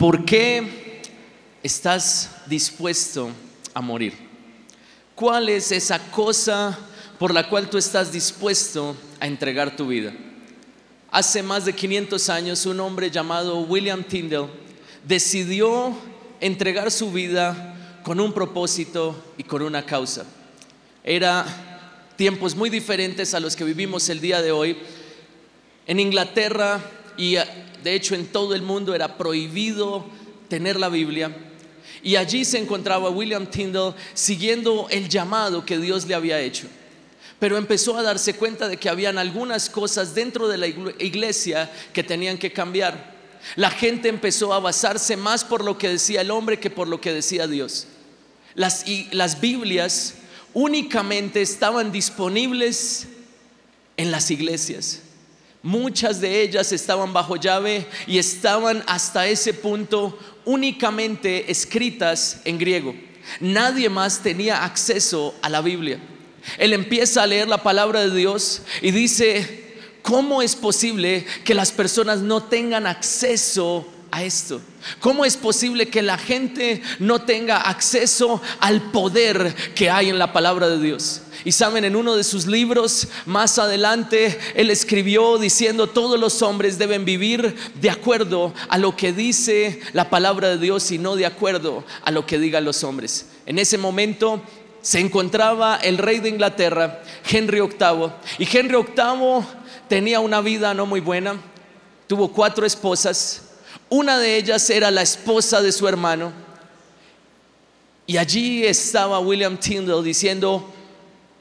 ¿Por qué estás dispuesto a morir? ¿Cuál es esa cosa por la cual tú estás dispuesto a entregar tu vida? Hace más de 500 años un hombre llamado William Tyndall decidió entregar su vida con un propósito y con una causa. Era tiempos muy diferentes a los que vivimos el día de hoy. En Inglaterra y de hecho en todo el mundo era prohibido tener la Biblia. Y allí se encontraba William Tyndall siguiendo el llamado que Dios le había hecho. Pero empezó a darse cuenta de que habían algunas cosas dentro de la iglesia que tenían que cambiar. La gente empezó a basarse más por lo que decía el hombre que por lo que decía Dios. Las, y las Biblias únicamente estaban disponibles en las iglesias. Muchas de ellas estaban bajo llave y estaban hasta ese punto únicamente escritas en griego. Nadie más tenía acceso a la Biblia. Él empieza a leer la palabra de Dios y dice, ¿cómo es posible que las personas no tengan acceso a esto? ¿Cómo es posible que la gente no tenga acceso al poder que hay en la palabra de Dios? Y saben, en uno de sus libros más adelante, él escribió diciendo, todos los hombres deben vivir de acuerdo a lo que dice la palabra de Dios y no de acuerdo a lo que digan los hombres. En ese momento se encontraba el rey de Inglaterra, Henry VIII, y Henry VIII tenía una vida no muy buena, tuvo cuatro esposas, una de ellas era la esposa de su hermano, y allí estaba William Tyndall diciendo,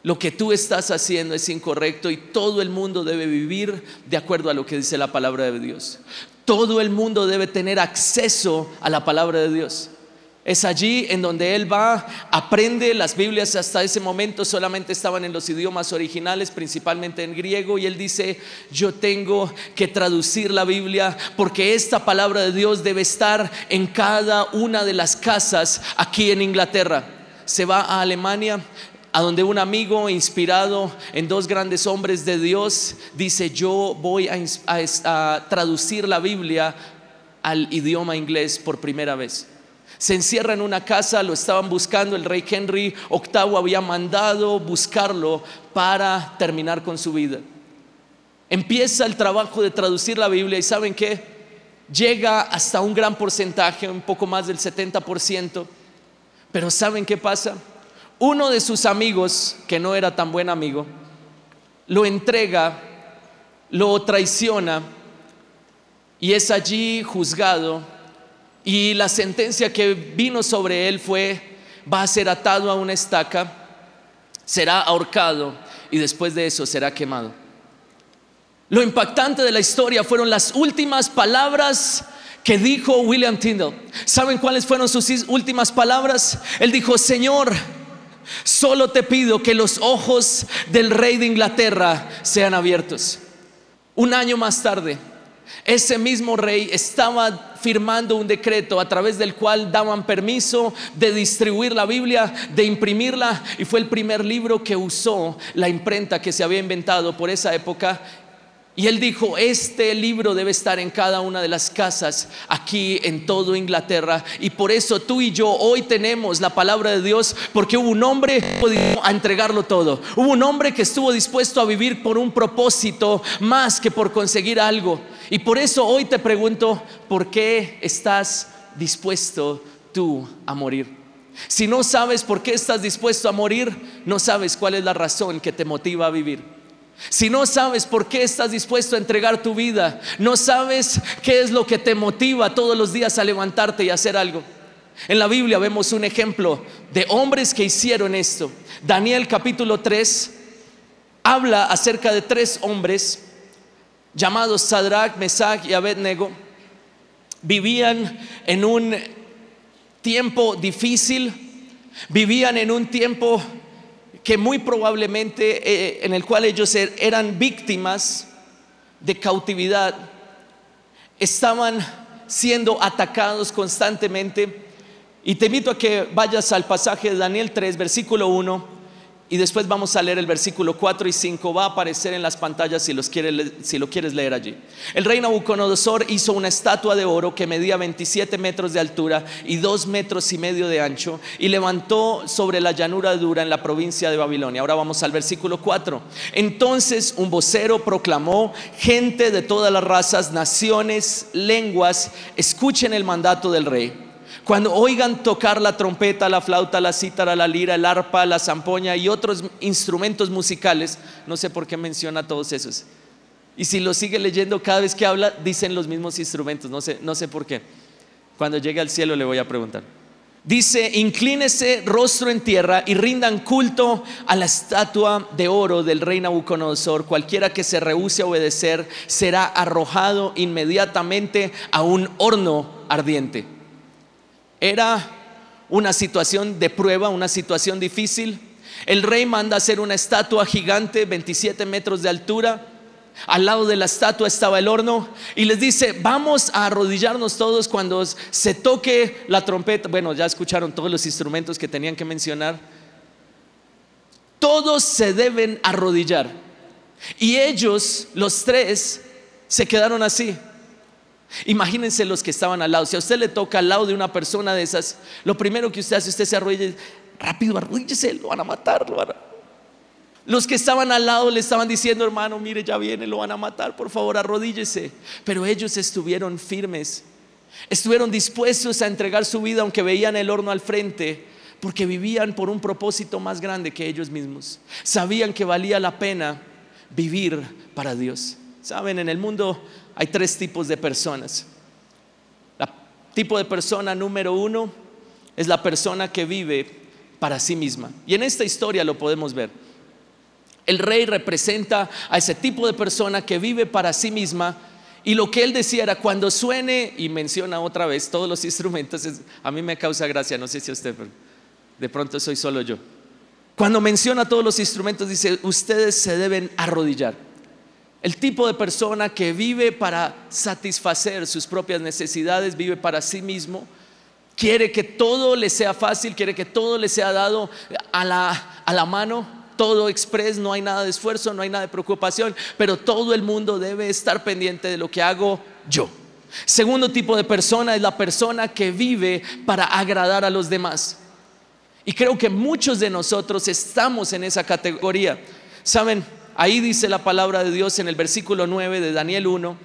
lo que tú estás haciendo es incorrecto y todo el mundo debe vivir de acuerdo a lo que dice la palabra de Dios. Todo el mundo debe tener acceso a la palabra de Dios. Es allí en donde él va, aprende las Biblias hasta ese momento solamente estaban en los idiomas originales, principalmente en griego, y él dice, yo tengo que traducir la Biblia porque esta palabra de Dios debe estar en cada una de las casas aquí en Inglaterra. Se va a Alemania, a donde un amigo inspirado en dos grandes hombres de Dios dice, yo voy a, traducir la Biblia al idioma inglés por primera vez. Se encierra en una casa, lo estaban buscando, el rey Henry VIII había mandado buscarlo para terminar con su vida. Empieza el trabajo de traducir la Biblia y ¿saben qué? Llega hasta un gran porcentaje, un poco más del 70%, pero ¿saben qué pasa? uno de sus amigos, que no era tan buen amigo, lo entrega, lo traiciona y es allí juzgado y la sentencia que vino sobre él fue, va a ser atado a una estaca, será ahorcado y después de eso será quemado. Lo impactante de la historia fueron las últimas palabras que dijo William Tyndall. ¿Saben cuáles fueron sus últimas palabras? Él dijo, Señor, Solo te pido que los ojos del rey de Inglaterra sean abiertos. Un año más tarde, ese mismo rey estaba firmando un decreto a través del cual daban permiso de distribuir la Biblia, de imprimirla, y fue el primer libro que usó la imprenta que se había inventado por esa época y él dijo, este libro debe estar en cada una de las casas aquí en todo Inglaterra. Y por eso tú y yo hoy tenemos la palabra de Dios, porque hubo un hombre a entregarlo todo. Hubo un hombre que estuvo dispuesto a vivir por un propósito más que por conseguir algo. Y por eso hoy te pregunto, ¿por qué estás dispuesto tú a morir? Si no sabes por qué estás dispuesto a morir, no sabes cuál es la razón que te motiva a vivir. Si no sabes por qué estás dispuesto a entregar tu vida, no sabes qué es lo que te motiva todos los días a levantarte y hacer algo. En la Biblia vemos un ejemplo de hombres que hicieron esto. Daniel capítulo 3 habla acerca de tres hombres llamados Sadrach, Mesach y Abednego. Vivían en un tiempo difícil, vivían en un tiempo que muy probablemente eh, en el cual ellos er, eran víctimas de cautividad, estaban siendo atacados constantemente. Y te invito a que vayas al pasaje de Daniel 3, versículo 1, y después vamos a leer el versículo 4 y 5. Va a aparecer en las pantallas si, los si lo quieres leer allí. El rey Nabucodonosor hizo una estatua de oro que medía 27 metros de altura y 2 metros y medio de ancho y levantó sobre la llanura dura en la provincia de Babilonia. Ahora vamos al versículo 4. Entonces un vocero proclamó, gente de todas las razas, naciones, lenguas, escuchen el mandato del rey. Cuando oigan tocar la trompeta, la flauta, la cítara, la lira, el arpa, la zampoña y otros instrumentos musicales, no sé por qué menciona todos esos. Y si lo sigue leyendo cada vez que habla, dicen los mismos instrumentos, no sé, no sé por qué. Cuando llegue al cielo le voy a preguntar. Dice, inclínese rostro en tierra y rindan culto a la estatua de oro del rey Nabucodonosor. Cualquiera que se rehúse a obedecer será arrojado inmediatamente a un horno ardiente. Era una situación de prueba, una situación difícil. El rey manda hacer una estatua gigante, 27 metros de altura. Al lado de la estatua estaba el horno y les dice, vamos a arrodillarnos todos cuando se toque la trompeta. Bueno, ya escucharon todos los instrumentos que tenían que mencionar. Todos se deben arrodillar. Y ellos, los tres, se quedaron así. Imagínense los que estaban al lado. Si a usted le toca al lado de una persona de esas, lo primero que usted hace, usted se arrodilla, rápido, arrodíllese, lo van a matar, Los que estaban al lado le estaban diciendo, hermano, mire, ya viene, lo van a matar, por favor, arrodíllese. Pero ellos estuvieron firmes, estuvieron dispuestos a entregar su vida aunque veían el horno al frente, porque vivían por un propósito más grande que ellos mismos. Sabían que valía la pena vivir para Dios. Saben, en el mundo hay tres tipos de personas. El tipo de persona número uno es la persona que vive para sí misma. Y en esta historia lo podemos ver. El rey representa a ese tipo de persona que vive para sí misma. Y lo que él decía era, cuando suene, y menciona otra vez todos los instrumentos, a mí me causa gracia, no sé si a usted, pero de pronto soy solo yo. Cuando menciona todos los instrumentos, dice, ustedes se deben arrodillar. El tipo de persona que vive para satisfacer sus propias necesidades, vive para sí mismo, quiere que todo le sea fácil, quiere que todo le sea dado a la, a la mano, todo express, no hay nada de esfuerzo, no hay nada de preocupación, pero todo el mundo debe estar pendiente de lo que hago yo. Segundo tipo de persona es la persona que vive para agradar a los demás. Y creo que muchos de nosotros estamos en esa categoría. Saben, Ahí dice la palabra de Dios en el versículo 9 de Daniel 1.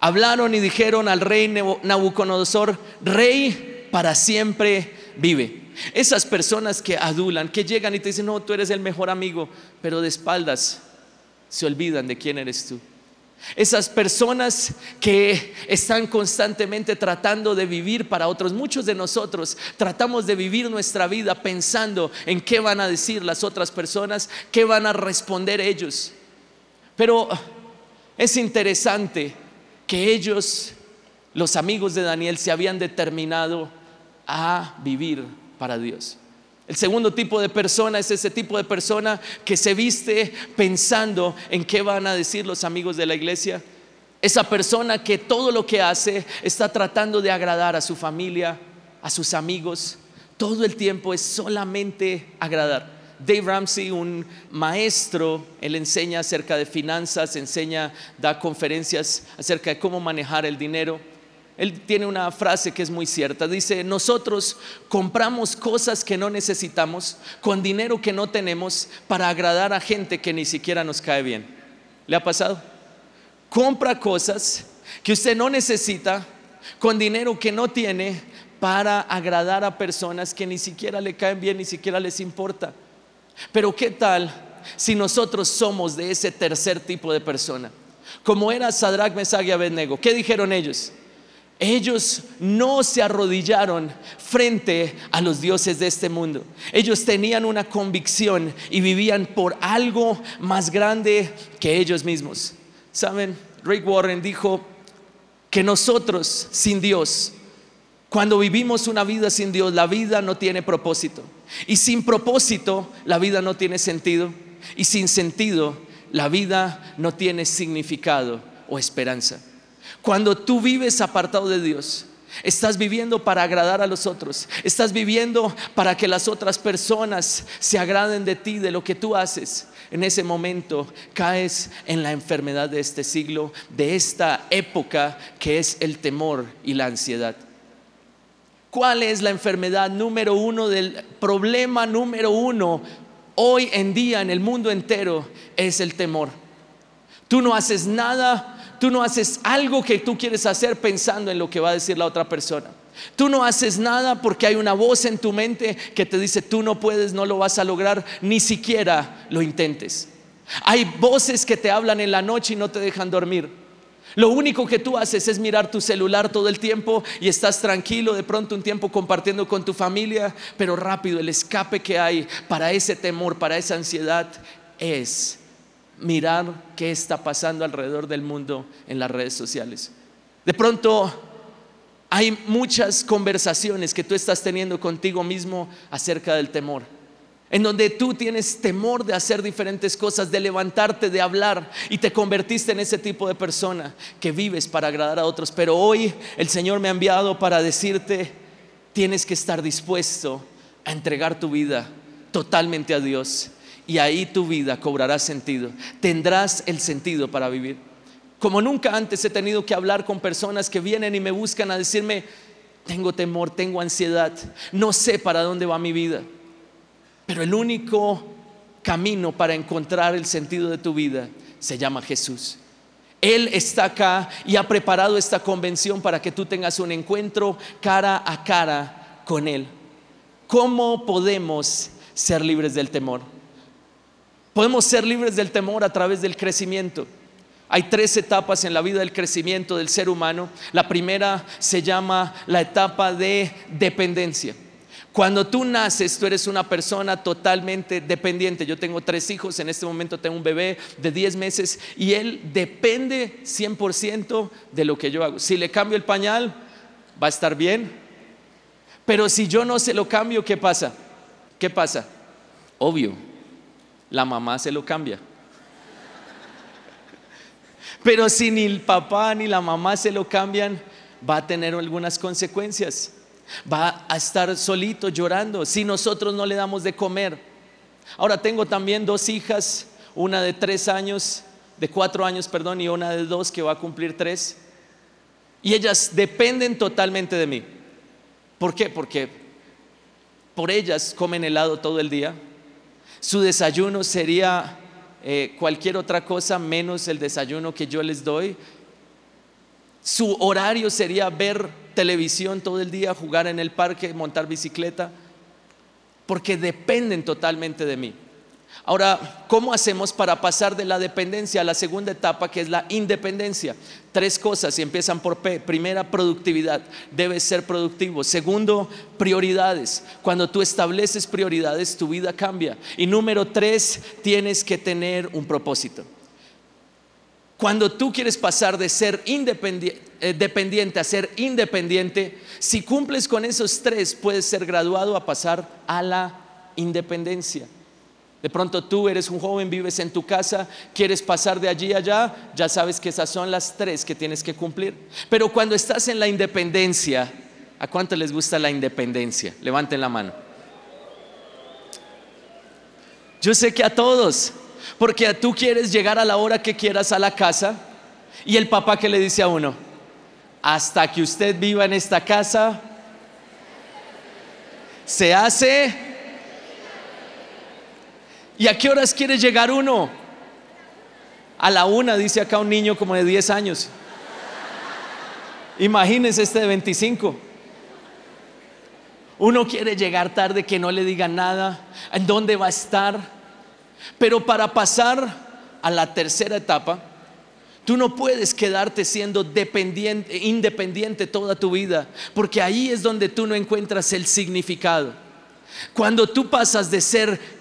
Hablaron y dijeron al rey Nabucodonosor, rey para siempre vive. Esas personas que adulan, que llegan y te dicen, no, tú eres el mejor amigo, pero de espaldas se olvidan de quién eres tú. Esas personas que están constantemente tratando de vivir para otros. Muchos de nosotros tratamos de vivir nuestra vida pensando en qué van a decir las otras personas, qué van a responder ellos. Pero es interesante que ellos, los amigos de Daniel, se habían determinado a vivir para Dios. El segundo tipo de persona es ese tipo de persona que se viste pensando en qué van a decir los amigos de la iglesia. Esa persona que todo lo que hace está tratando de agradar a su familia, a sus amigos. Todo el tiempo es solamente agradar. Dave Ramsey, un maestro, él enseña acerca de finanzas, enseña, da conferencias acerca de cómo manejar el dinero. Él tiene una frase que es muy cierta. Dice, nosotros compramos cosas que no necesitamos con dinero que no tenemos para agradar a gente que ni siquiera nos cae bien. ¿Le ha pasado? Compra cosas que usted no necesita con dinero que no tiene para agradar a personas que ni siquiera le caen bien, ni siquiera les importa. Pero ¿qué tal si nosotros somos de ese tercer tipo de persona? Como era Sadrach, Mesach y Abednego. ¿Qué dijeron ellos? Ellos no se arrodillaron frente a los dioses de este mundo. Ellos tenían una convicción y vivían por algo más grande que ellos mismos. ¿Saben? Rick Warren dijo que nosotros sin Dios, cuando vivimos una vida sin Dios, la vida no tiene propósito. Y sin propósito, la vida no tiene sentido. Y sin sentido, la vida no tiene significado o esperanza. Cuando tú vives apartado de Dios, Estás viviendo para agradar a los otros. Estás viviendo para que las otras personas se agraden de ti, de lo que tú haces. En ese momento caes en la enfermedad de este siglo, de esta época que es el temor y la ansiedad. ¿Cuál es la enfermedad número uno del problema número uno hoy en día en el mundo entero? Es el temor. Tú no haces nada Tú no haces algo que tú quieres hacer pensando en lo que va a decir la otra persona. Tú no haces nada porque hay una voz en tu mente que te dice, tú no puedes, no lo vas a lograr, ni siquiera lo intentes. Hay voces que te hablan en la noche y no te dejan dormir. Lo único que tú haces es mirar tu celular todo el tiempo y estás tranquilo, de pronto un tiempo compartiendo con tu familia, pero rápido el escape que hay para ese temor, para esa ansiedad es mirar qué está pasando alrededor del mundo en las redes sociales. De pronto hay muchas conversaciones que tú estás teniendo contigo mismo acerca del temor. En donde tú tienes temor de hacer diferentes cosas, de levantarte, de hablar y te convertiste en ese tipo de persona que vives para agradar a otros. Pero hoy el Señor me ha enviado para decirte, tienes que estar dispuesto a entregar tu vida totalmente a Dios y ahí tu vida cobrará sentido. Tendrás el sentido para vivir. Como nunca antes he tenido que hablar con personas que vienen y me buscan a decirme, tengo temor, tengo ansiedad, no sé para dónde va mi vida. Pero el único camino para encontrar el sentido de tu vida se llama Jesús. Él está acá y ha preparado esta convención para que tú tengas un encuentro cara a cara con Él. ¿Cómo podemos ser libres del temor? Podemos ser libres del temor a través del crecimiento. Hay tres etapas en la vida del crecimiento del ser humano. La primera se llama la etapa de dependencia. Cuando tú naces, tú eres una persona totalmente dependiente. Yo tengo tres hijos, en este momento tengo un bebé de 10 meses y él depende 100% de lo que yo hago. Si le cambio el pañal, va a estar bien. Pero si yo no se lo cambio, ¿qué pasa? ¿Qué pasa? Obvio, la mamá se lo cambia. Pero si ni el papá ni la mamá se lo cambian, va a tener algunas consecuencias. Va a estar solito llorando si nosotros no le damos de comer. Ahora tengo también dos hijas, una de tres años, de cuatro años, perdón, y una de dos que va a cumplir tres. Y ellas dependen totalmente de mí. ¿Por qué? Porque por ellas comen helado todo el día, su desayuno sería eh, cualquier otra cosa menos el desayuno que yo les doy. Su horario sería ver televisión todo el día, jugar en el parque, montar bicicleta, porque dependen totalmente de mí. Ahora, ¿cómo hacemos para pasar de la dependencia a la segunda etapa, que es la independencia? Tres cosas y empiezan por P. Primera, productividad. Debes ser productivo. Segundo, prioridades. Cuando tú estableces prioridades, tu vida cambia. Y número tres, tienes que tener un propósito. Cuando tú quieres pasar de ser eh, dependiente a ser independiente, si cumples con esos tres, puedes ser graduado a pasar a la independencia. De pronto tú eres un joven, vives en tu casa, quieres pasar de allí a allá, ya sabes que esas son las tres que tienes que cumplir. Pero cuando estás en la independencia, ¿a cuánto les gusta la independencia? Levanten la mano. Yo sé que a todos, porque tú quieres llegar a la hora que quieras a la casa y el papá que le dice a uno, hasta que usted viva en esta casa, se hace ¿Y a qué horas quiere llegar uno? A la una, dice acá un niño como de 10 años. Imagínense este de 25. Uno quiere llegar tarde, que no le digan nada, en dónde va a estar. Pero para pasar a la tercera etapa, tú no puedes quedarte siendo dependiente, independiente toda tu vida, porque ahí es donde tú no encuentras el significado. Cuando tú pasas de ser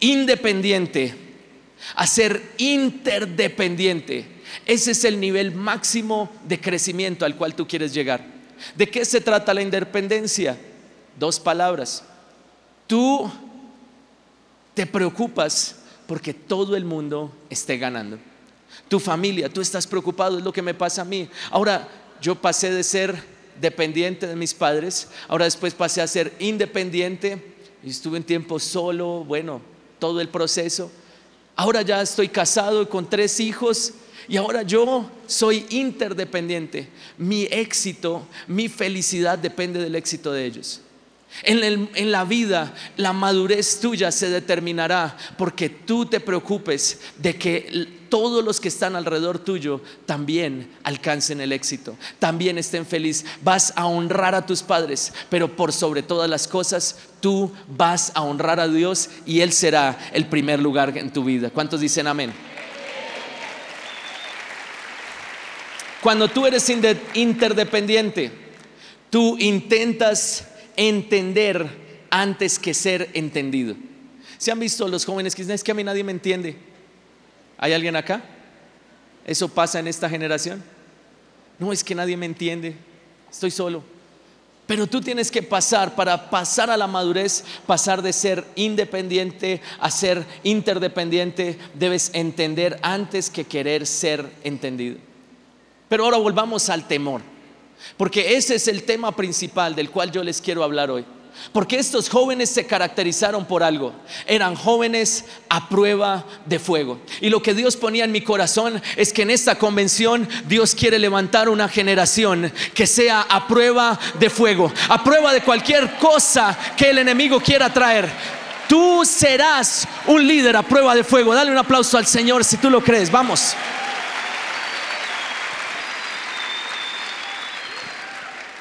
independiente a ser interdependiente. Ese es el nivel máximo de crecimiento al cual tú quieres llegar. ¿De qué se trata la independencia? Dos palabras. Tú te preocupas porque todo el mundo esté ganando. Tu familia, tú estás preocupado, es lo que me pasa a mí. Ahora, yo pasé de ser dependiente de mis padres, ahora después pasé a ser independiente y estuve un tiempo solo, bueno, todo el proceso. Ahora ya estoy casado con tres hijos y ahora yo soy interdependiente. Mi éxito, mi felicidad depende del éxito de ellos. En, la vida, la madurez tuya se determinará porque tú te preocupes de que todos los que están alrededor tuyo también alcancen el éxito, también estén felices. Vas a honrar a tus padres, pero por sobre todas las cosas, tú vas a honrar a Dios y Él será el primer lugar en tu vida. ¿Cuántos dicen amén? Cuando tú eres interdependiente, tú intentas entender antes que ser entendido. ¿Se han visto los jóvenes que dicen, es que a mí nadie me entiende? ¿Hay alguien acá? ¿Eso pasa en esta generación? No, es que nadie me entiende, estoy solo. Pero tú tienes que pasar, para pasar a la madurez, pasar de ser independiente a ser interdependiente, debes entender antes que querer ser entendido. Pero ahora volvamos al temor. Porque ese es el tema principal del cual yo les quiero hablar hoy. Porque estos jóvenes se caracterizaron por algo. Eran jóvenes a prueba de fuego. Y lo que Dios ponía en mi corazón es que en esta convención Dios quiere levantar una generación que sea a prueba de fuego. A prueba de cualquier cosa que el enemigo quiera traer. Tú serás un líder a prueba de fuego. Dale un aplauso al Señor si tú lo crees. Vamos.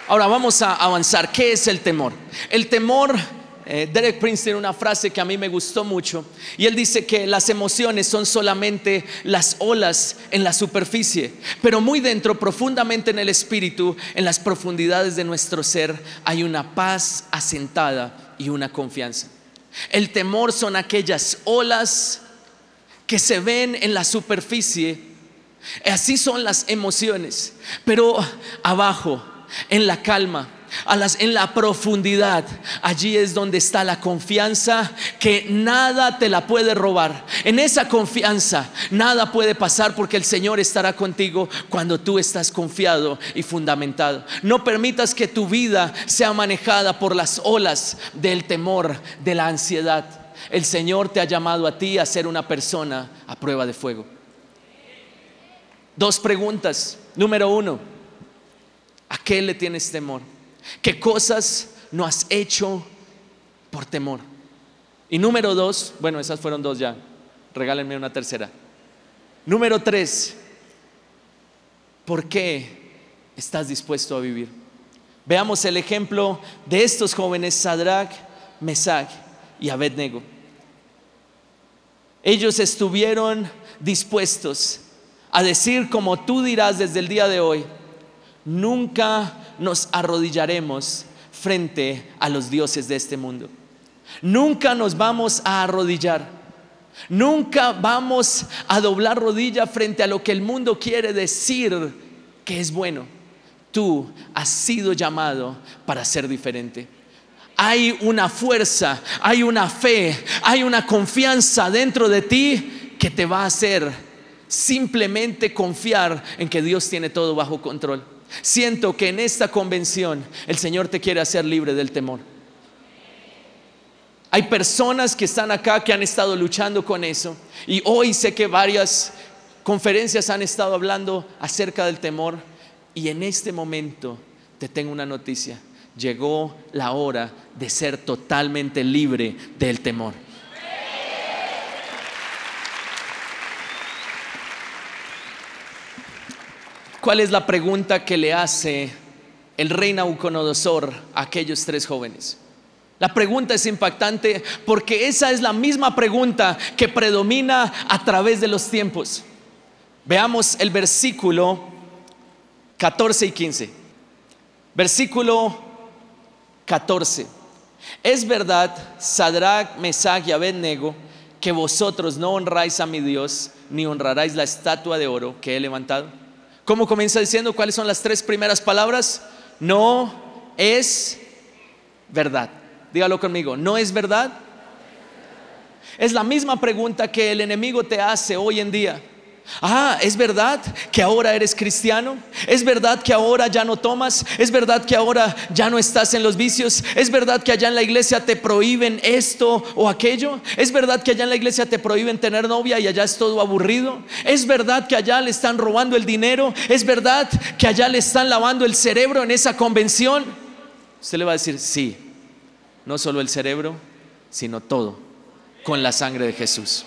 Ahora vamos a avanzar. ¿Qué es el temor? El temor, eh, Derek Prince tiene una frase que a mí me gustó mucho y él dice que las emociones son solamente las olas en la superficie, pero muy dentro, profundamente en el espíritu, en las profundidades de nuestro ser, hay una paz asentada y una confianza. El temor son aquellas olas que se ven en la superficie, así son las emociones, pero abajo en la calma, en la profundidad. Allí es donde está la confianza que nada te la puede robar. En esa confianza nada puede pasar porque el Señor estará contigo cuando tú estás confiado y fundamentado. No permitas que tu vida sea manejada por las olas del temor, de la ansiedad. El Señor te ha llamado a ti a ser una persona a prueba de fuego. Dos preguntas. Número uno. ¿A qué le tienes temor? ¿Qué cosas no has hecho por temor? Y número dos, bueno, esas fueron dos ya, regálenme una tercera. Número tres, ¿por qué estás dispuesto a vivir? Veamos el ejemplo de estos jóvenes, Sadrach, Mesach y Abednego. Ellos estuvieron dispuestos a decir, como tú dirás desde el día de hoy, nunca nos arrodillaremos frente a los dioses de este mundo. Nunca nos vamos a arrodillar. Nunca vamos a doblar rodilla frente a lo que el mundo quiere decir que es bueno. Tú has sido llamado para ser diferente. Hay una fuerza, hay una fe, hay una confianza dentro de ti que te va a hacer simplemente confiar en que Dios tiene todo bajo control. Siento que en esta convención el Señor te quiere hacer libre del temor. Hay personas que están acá que han estado luchando con eso y hoy sé que varias conferencias han estado hablando acerca del temor y en este momento te tengo una noticia. Llegó la hora de ser totalmente libre del temor. ¿Cuál es la pregunta que le hace el rey Nauconodosor a aquellos tres jóvenes? La pregunta es impactante porque esa es la misma pregunta que predomina a través de los tiempos. Veamos el versículo 14 y 15. Versículo 14. Es verdad, Sadrach, Mesach y Abednego, que vosotros no honráis a mi Dios, ni honraráis la estatua de oro que he levantado. ¿Cómo comienza diciendo cuáles son las tres primeras palabras? No es verdad. Dígalo conmigo, ¿no es verdad? Es la misma pregunta que el enemigo te hace hoy en día. Ah, ¿es verdad que ahora eres cristiano? ¿Es verdad que ahora ya no tomas? ¿Es verdad que ahora ya no estás en los vicios? ¿Es verdad que allá en la iglesia te prohíben esto o aquello? ¿Es verdad que allá en la iglesia te prohíben tener novia y allá es todo aburrido? ¿Es verdad que allá le están robando el dinero? ¿Es verdad que allá le están lavando el cerebro en esa convención? Usted le va a decir, sí, no solo el cerebro, sino todo, con la sangre de Jesús.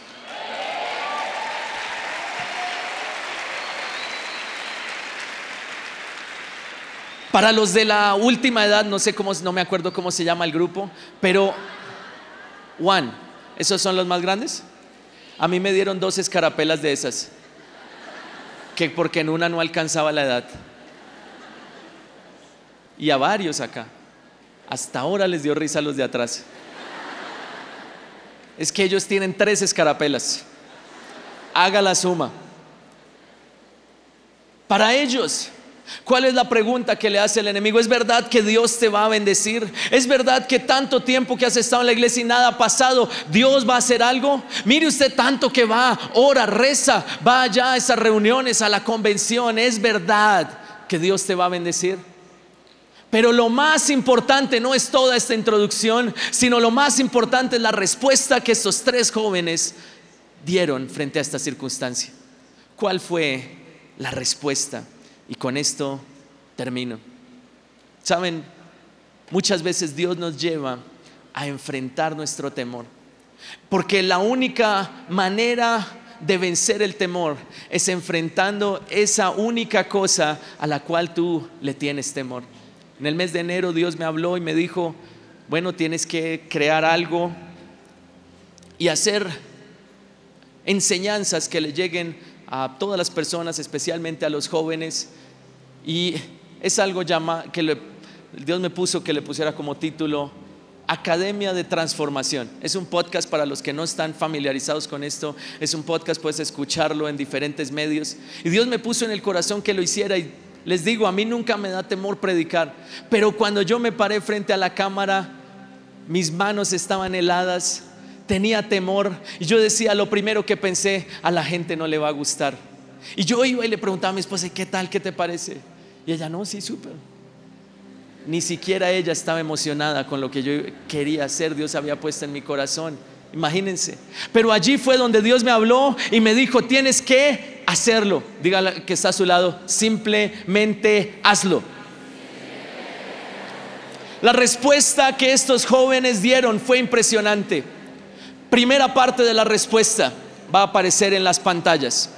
Para los de la última edad, no sé cómo, no me acuerdo cómo se llama el grupo, pero Juan, ¿esos son los más grandes? A mí me dieron dos escarapelas de esas, que porque en una no alcanzaba la edad. Y a varios acá. Hasta ahora les dio risa a los de atrás. Es que ellos tienen tres escarapelas. Haga la suma. Para ellos, ¿Cuál es la pregunta que le hace el enemigo? ¿Es verdad que Dios te va a bendecir? ¿Es verdad que tanto tiempo que has estado en la iglesia y nada ha pasado, Dios va a hacer algo? Mire usted tanto que va, ora, reza, va allá a esas reuniones, a la convención. ¿Es verdad que Dios te va a bendecir? Pero lo más importante no es toda esta introducción, sino lo más importante es la respuesta que estos tres jóvenes dieron frente a esta circunstancia. ¿Cuál fue la respuesta? Y con esto termino. Saben, muchas veces Dios nos lleva a enfrentar nuestro temor. Porque la única manera de vencer el temor es enfrentando esa única cosa a la cual tú le tienes temor. En el mes de enero Dios me habló y me dijo, bueno, tienes que crear algo y hacer enseñanzas que le lleguen a todas las personas, especialmente a los jóvenes, y es algo llama, que Dios me puso que le pusiera como título Academia de Transformación. Es un podcast para los que no están familiarizados con esto. Es un podcast, puedes escucharlo en diferentes medios. Y Dios me puso en el corazón que lo hiciera y les digo, a mí nunca me da temor predicar. Pero cuando yo me paré frente a la cámara, mis manos estaban heladas, tenía temor. Y yo decía, lo primero que pensé, a la gente no le va a gustar. Y yo iba y le preguntaba a mi esposa, ¿qué tal? ¿Qué te parece? Y ella, no, sí, súper. Ni siquiera ella estaba emocionada con lo que yo quería hacer, Dios había puesto en mi corazón. Imagínense. Pero allí fue donde Dios me habló y me dijo, tienes que hacerlo. Dígale que está a su lado, simplemente hazlo. La respuesta que estos jóvenes dieron fue impresionante. Primera parte de la respuesta va a aparecer en las pantallas.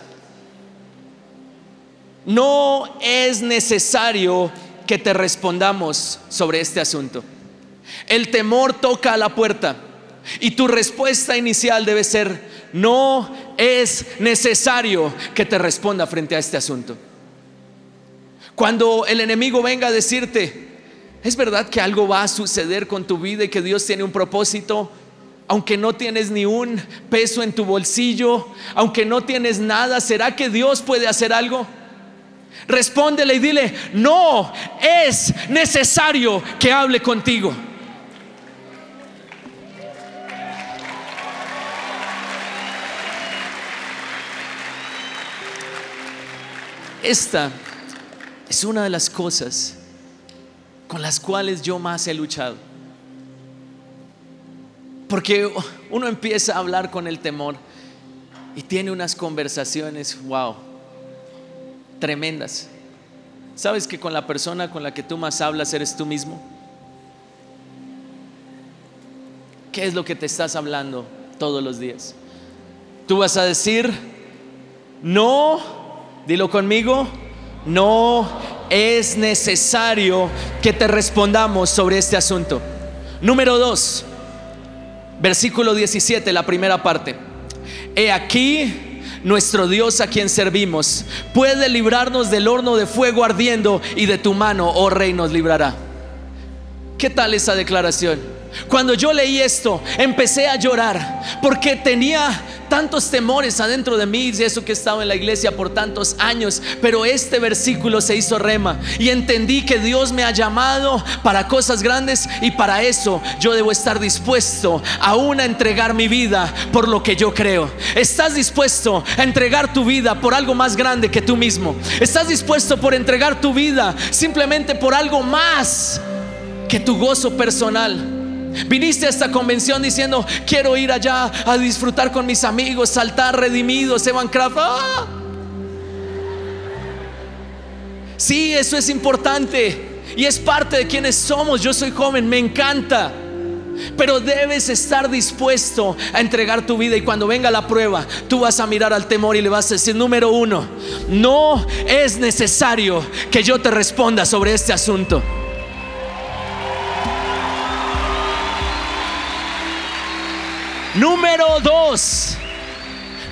No es necesario que te respondamos sobre este asunto. El temor toca a la puerta y tu respuesta inicial debe ser, no es necesario que te responda frente a este asunto. Cuando el enemigo venga a decirte, es verdad que algo va a suceder con tu vida y que Dios tiene un propósito, aunque no tienes ni un peso en tu bolsillo, aunque no tienes nada, ¿será que Dios puede hacer algo? Respóndele y dile, no es necesario que hable contigo. Esta es una de las cosas con las cuales yo más he luchado. Porque uno empieza a hablar con el temor y tiene unas conversaciones, wow, tremendas. ¿Sabes que con la persona con la que tú más hablas eres tú mismo? ¿Qué es lo que te estás hablando todos los días? Tú vas a decir, no, dilo conmigo, no es necesario que te respondamos sobre este asunto. Número dos, versículo 17, la primera parte. He aquí nuestro Dios a quien servimos, puede librarnos del horno de fuego ardiendo y de tu mano, oh rey, nos librará. ¿Qué tal esa declaración? Cuando yo leí esto, empecé a llorar porque tenía tantos temores adentro de mí, y eso que he estado en la iglesia por tantos años, pero este versículo se hizo rema y entendí que Dios me ha llamado para cosas grandes y para eso yo debo estar dispuesto aún a entregar mi vida por lo que yo creo. ¿Estás dispuesto a entregar tu vida por algo más grande que tú mismo? ¿Estás dispuesto por entregar tu vida simplemente por algo más que tu gozo personal? Viniste a esta convención diciendo, quiero ir allá a disfrutar con mis amigos, saltar redimidos, Evan Craft. ¡Ah! Sí, eso es importante y es parte de quienes somos. Yo soy joven, me encanta. Pero debes estar dispuesto a entregar tu vida y cuando venga la prueba, tú vas a mirar al temor y le vas a decir, número uno, no es necesario que yo te responda sobre este asunto. Número dos.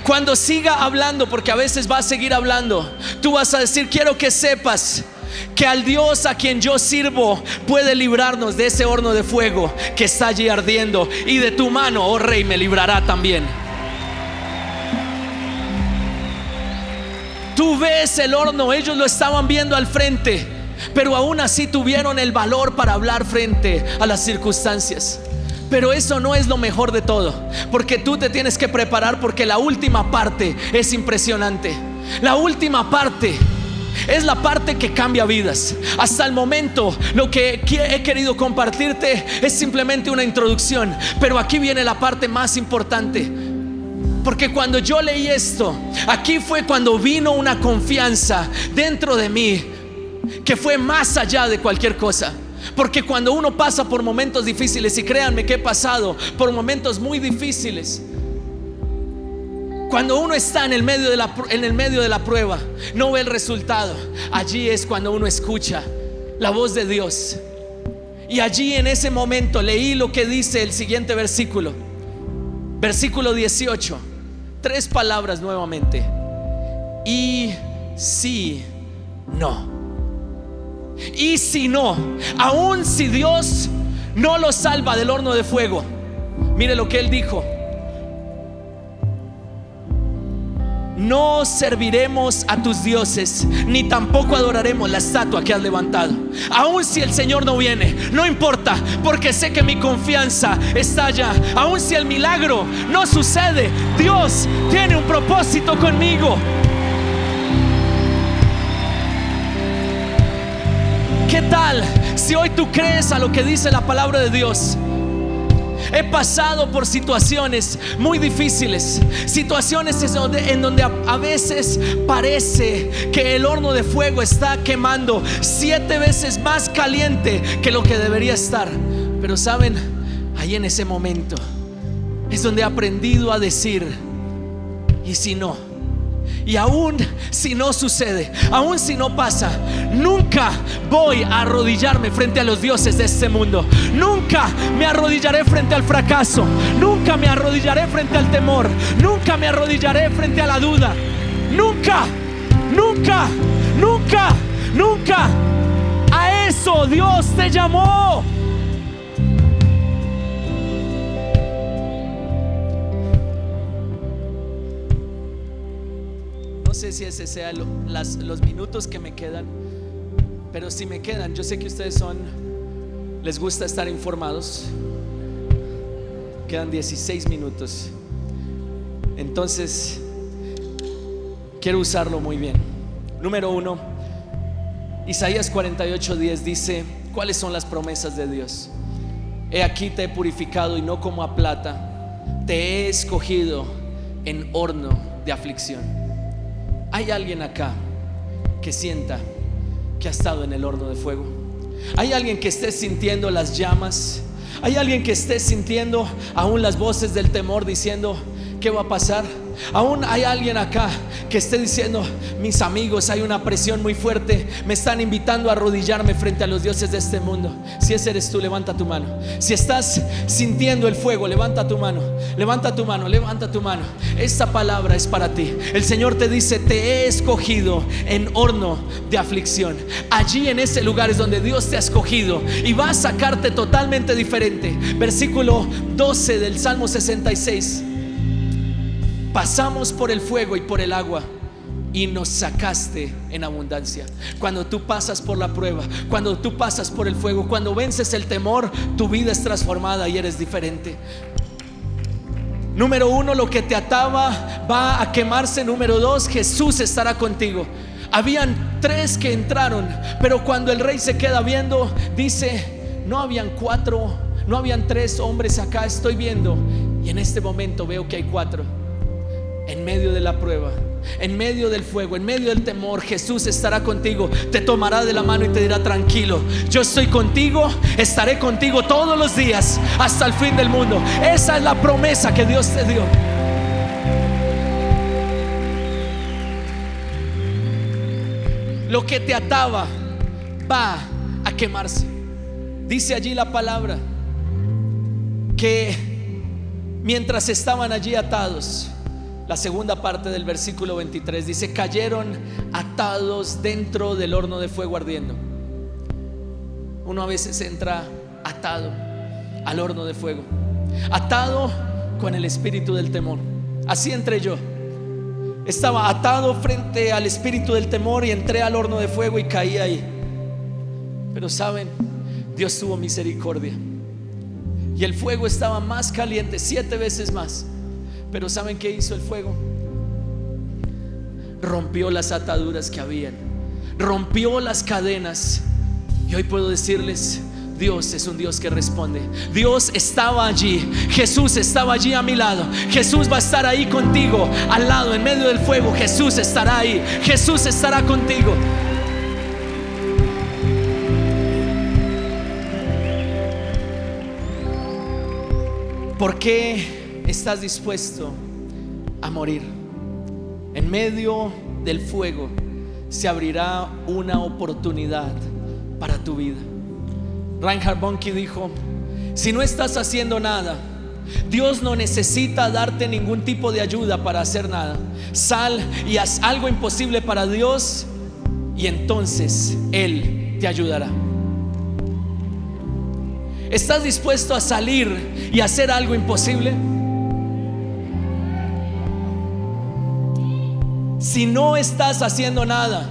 Cuando siga hablando, porque a veces va a seguir hablando, tú vas a decir, quiero que sepas que al Dios a quien yo sirvo puede librarnos de ese horno de fuego que está allí ardiendo y de tu mano, oh rey, me librará también. Tú ves el horno, ellos lo estaban viendo al frente, pero aún así tuvieron el valor para hablar frente a las circunstancias. Pero eso no es lo mejor de todo, porque tú te tienes que preparar porque la última parte es impresionante. La última parte es la parte que cambia vidas. Hasta el momento lo que he querido compartirte es simplemente una introducción, pero aquí viene la parte más importante. Porque cuando yo leí esto, aquí fue cuando vino una confianza dentro de mí que fue más allá de cualquier cosa. Porque cuando uno pasa por momentos difíciles, y créanme que he pasado por momentos muy difíciles, cuando uno está en el, medio de la, en el medio de la prueba, no ve el resultado. Allí es cuando uno escucha la voz de Dios. Y allí en ese momento leí lo que dice el siguiente versículo. Versículo 18. Tres palabras nuevamente. Y si no. Y si no, aun si Dios no lo salva del horno de fuego, mire lo que él dijo. No serviremos a tus dioses, ni tampoco adoraremos la estatua que has levantado. Aun si el Señor no viene, no importa, porque sé que mi confianza está allá. Aun si el milagro no sucede, Dios tiene un propósito conmigo. ¿Qué tal si hoy tú crees a lo que dice la palabra de Dios? He pasado por situaciones muy difíciles, situaciones en donde, a, veces parece que el horno de fuego está quemando siete veces más caliente que lo que debería estar. Pero saben, ahí en ese momento es donde he aprendido a decir, ¿y si no? Y aún si no sucede, aún si no pasa, nunca voy a arrodillarme frente a los dioses de este mundo. Nunca me arrodillaré frente al fracaso. Nunca me arrodillaré frente al temor. Nunca me arrodillaré frente a la duda. Nunca, nunca, nunca, nunca. A eso Dios te llamó. Sé si ese sea los minutos que me quedan, pero si me quedan, yo sé que ustedes son, les gusta estar informados. Quedan 16 minutos. Entonces, quiero usarlo muy bien. Número uno, Isaías 48:10 dice, ¿cuáles son las promesas de Dios? He aquí te he purificado y no como a plata, te he escogido en horno de aflicción. Hay alguien acá que sienta que ha estado en el horno de fuego. Hay alguien que esté sintiendo las llamas. Hay alguien que esté sintiendo aún las voces del temor diciendo, ¿qué va a pasar? Aún hay alguien acá que esté diciendo, mis amigos, hay una presión muy fuerte, me están invitando a arrodillarme frente a los dioses de este mundo. Si ese eres tú, levanta tu mano. Si estás sintiendo el fuego, levanta tu mano, levanta tu mano, levanta tu mano. Esta palabra es para ti. El Señor te dice, te he escogido en horno de aflicción. Allí en ese lugar es donde Dios te ha escogido y va a sacarte totalmente diferente. Versículo 12 del Salmo 66. Pasamos por el fuego y por el agua y nos sacaste en abundancia. Cuando tú pasas por la prueba, cuando tú pasas por el fuego, cuando vences el temor, tu vida es transformada y eres diferente. Número uno, lo que te ataba va a quemarse. Número dos, Jesús estará contigo. Habían tres que entraron, pero cuando el rey se queda viendo, dice, no habían cuatro, no habían tres hombres acá, estoy viendo. Y en este momento veo que hay cuatro. En medio de la prueba, en medio del fuego, en medio del temor, Jesús estará contigo, te tomará de la mano y te dirá, tranquilo, yo estoy contigo, estaré contigo todos los días hasta el fin del mundo. Esa es la promesa que Dios te dio. Lo que te ataba va a quemarse. Dice allí la palabra que mientras estaban allí atados, la segunda parte del versículo 23 dice, cayeron atados dentro del horno de fuego ardiendo. Uno a veces entra atado al horno de fuego, atado con el espíritu del temor. Así entré yo. Estaba atado frente al espíritu del temor y entré al horno de fuego y caí ahí. Pero saben, Dios tuvo misericordia. Y el fuego estaba más caliente, siete veces más. Pero ¿saben qué hizo el fuego? Rompió las ataduras que habían, rompió las cadenas. Y hoy puedo decirles, Dios es un Dios que responde. Dios estaba allí. Jesús estaba allí a mi lado. Jesús va a estar ahí contigo, al lado, en medio del fuego. Jesús estará ahí. Jesús estará contigo. ¿Por qué estás dispuesto a morir. En medio del fuego se abrirá una oportunidad para tu vida. Reinhard Bonnke dijo, si no estás haciendo nada, Dios no necesita darte ningún tipo de ayuda para hacer nada. Sal y haz algo imposible para Dios y entonces Él te ayudará. ¿Estás dispuesto a salir y hacer algo imposible? Si no estás haciendo nada,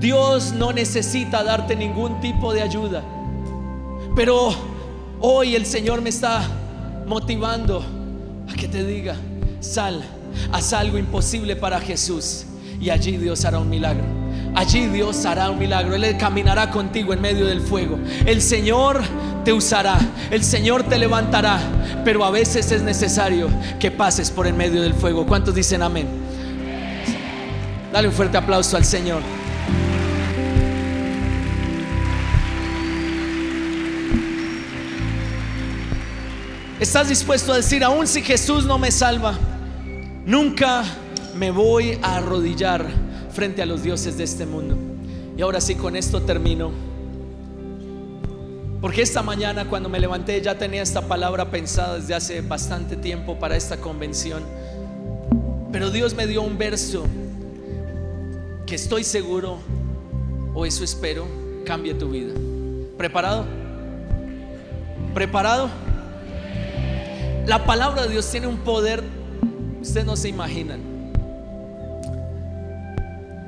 Dios no necesita darte ningún tipo de ayuda. Pero hoy el Señor me está motivando a que te diga, sal, haz algo imposible para Jesús y allí Dios hará un milagro. Allí Dios hará un milagro. Él caminará contigo en medio del fuego. El Señor te usará. El Señor te levantará. Pero a veces es necesario que pases por en medio del fuego. ¿Cuántos dicen amén? Dale un fuerte aplauso al Señor. ¿Estás dispuesto a decir, aún si Jesús no me salva, nunca me voy a arrodillar frente a los dioses de este mundo? Y ahora sí, con esto termino. Porque esta mañana cuando me levanté ya tenía esta palabra pensada desde hace bastante tiempo para esta convención. Pero Dios me dio un verso que estoy seguro, o eso espero, cambie tu vida. ¿Preparado? ¿Preparado? La palabra de Dios tiene un poder, ustedes no se imaginan.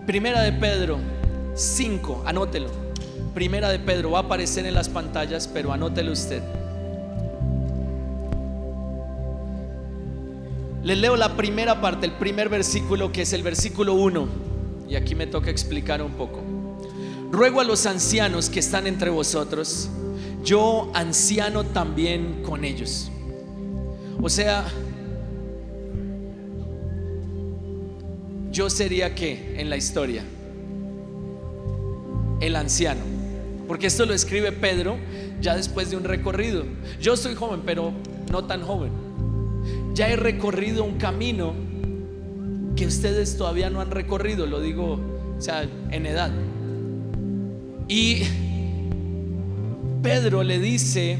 Primera de Pedro 5, anótelo. Primera de Pedro va a aparecer en las pantallas, pero anótelo usted. Les leo la primera parte, el primer versículo que es el versículo 1. Y aquí me toca explicar un poco. Ruego a los ancianos que están entre vosotros, yo anciano también con ellos. O sea, yo sería que en la historia el anciano, porque esto lo escribe Pedro ya después de un recorrido. Yo soy joven, pero no tan joven. Ya he recorrido un camino que ustedes todavía no han recorrido, lo digo, o sea, en edad. Y Pedro le dice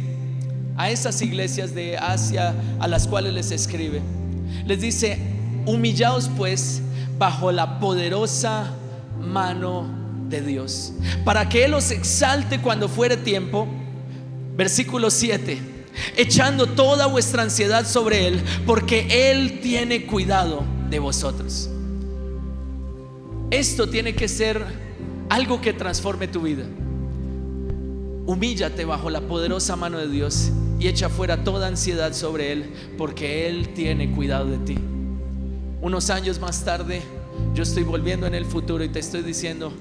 a esas iglesias de Asia a las cuales les escribe, les dice, humillaos pues bajo la poderosa mano de Dios, para que Él os exalte cuando fuere tiempo. Versículo 7, echando toda vuestra ansiedad sobre Él, porque Él tiene cuidado de vosotros. Esto tiene que ser algo que transforme tu vida. Humíllate bajo la poderosa mano de Dios y echa fuera toda ansiedad sobre Él, porque Él tiene cuidado de ti. Unos años más tarde, yo estoy volviendo en el futuro y te estoy diciendo,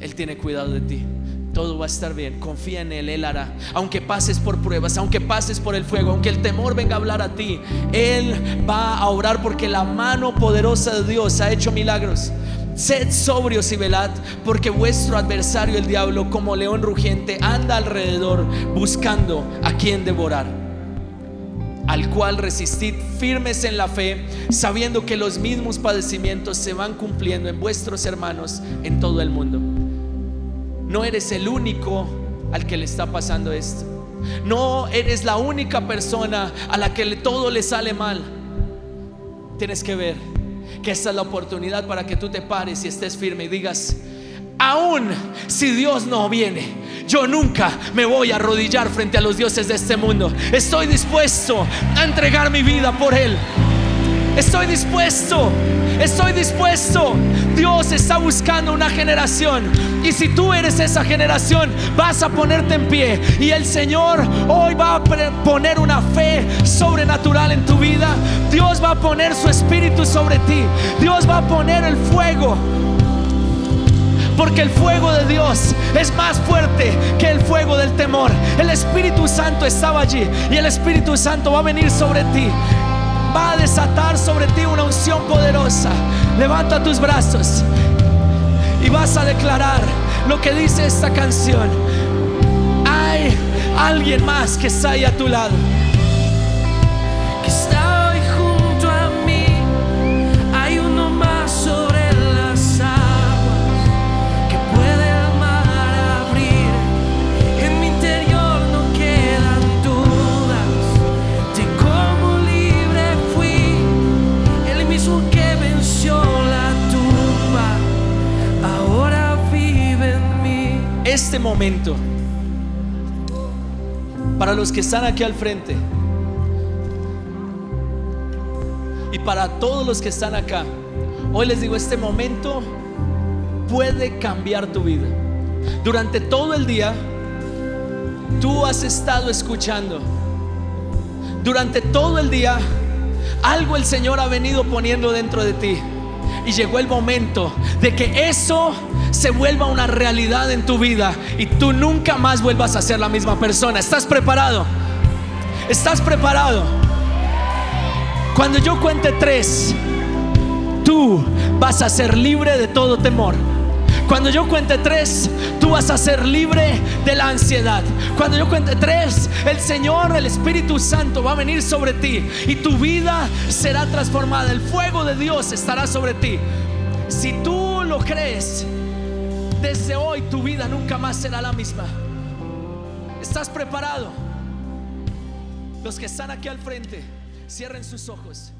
Él tiene cuidado de ti. Todo va a estar bien, confía en Él, Él hará. Aunque pases por pruebas, aunque pases por el fuego, aunque el temor venga a hablar a ti, Él va a orar porque la mano poderosa de Dios ha hecho milagros. Sed sobrios y velad, porque vuestro adversario el diablo, como león rugiente, anda alrededor buscando a quien devorar. Al cual resistid firmes en la fe, sabiendo que los mismos padecimientos se van cumpliendo en vuestros hermanos en todo el mundo. No eres el único al que le está pasando esto. No eres la única persona a la que todo le sale mal. Tienes que ver que esta es la oportunidad para que tú te pares y estés firme y digas, aún si Dios no viene, yo nunca me voy a arrodillar frente a los dioses de este mundo. Estoy dispuesto a entregar mi vida por Él. Estoy dispuesto, estoy dispuesto. Dios está buscando una generación. Y si tú eres esa generación, vas a ponerte en pie. Y el Señor hoy va a poner una fe sobrenatural en tu vida. Dios va a poner su espíritu sobre ti. Dios va a poner el fuego. Porque el fuego de Dios es más fuerte que el fuego del temor. El Espíritu Santo estaba allí y el Espíritu Santo va a venir sobre ti va a desatar sobre ti una unción poderosa. Levanta tus brazos y vas a declarar lo que dice esta canción. Hay alguien más que está ahí a tu lado. Este momento, para los que están aquí al frente y para todos los que están acá, hoy les digo, este momento puede cambiar tu vida. Durante todo el día, tú has estado escuchando. Durante todo el día, algo el Señor ha venido poniendo dentro de ti. Y llegó el momento de que eso se vuelva una realidad en tu vida y tú nunca más vuelvas a ser la misma persona. ¿Estás preparado? ¿Estás preparado? Cuando yo cuente tres, tú vas a ser libre de todo temor. Cuando yo cuente tres, tú vas a ser libre de la ansiedad. Cuando yo cuente tres, el Señor, el Espíritu Santo va a venir sobre ti y tu vida será transformada. El fuego de Dios estará sobre ti. Si tú lo crees, desde hoy tu vida nunca más será la misma. ¿Estás preparado? Los que están aquí al frente, cierren sus ojos.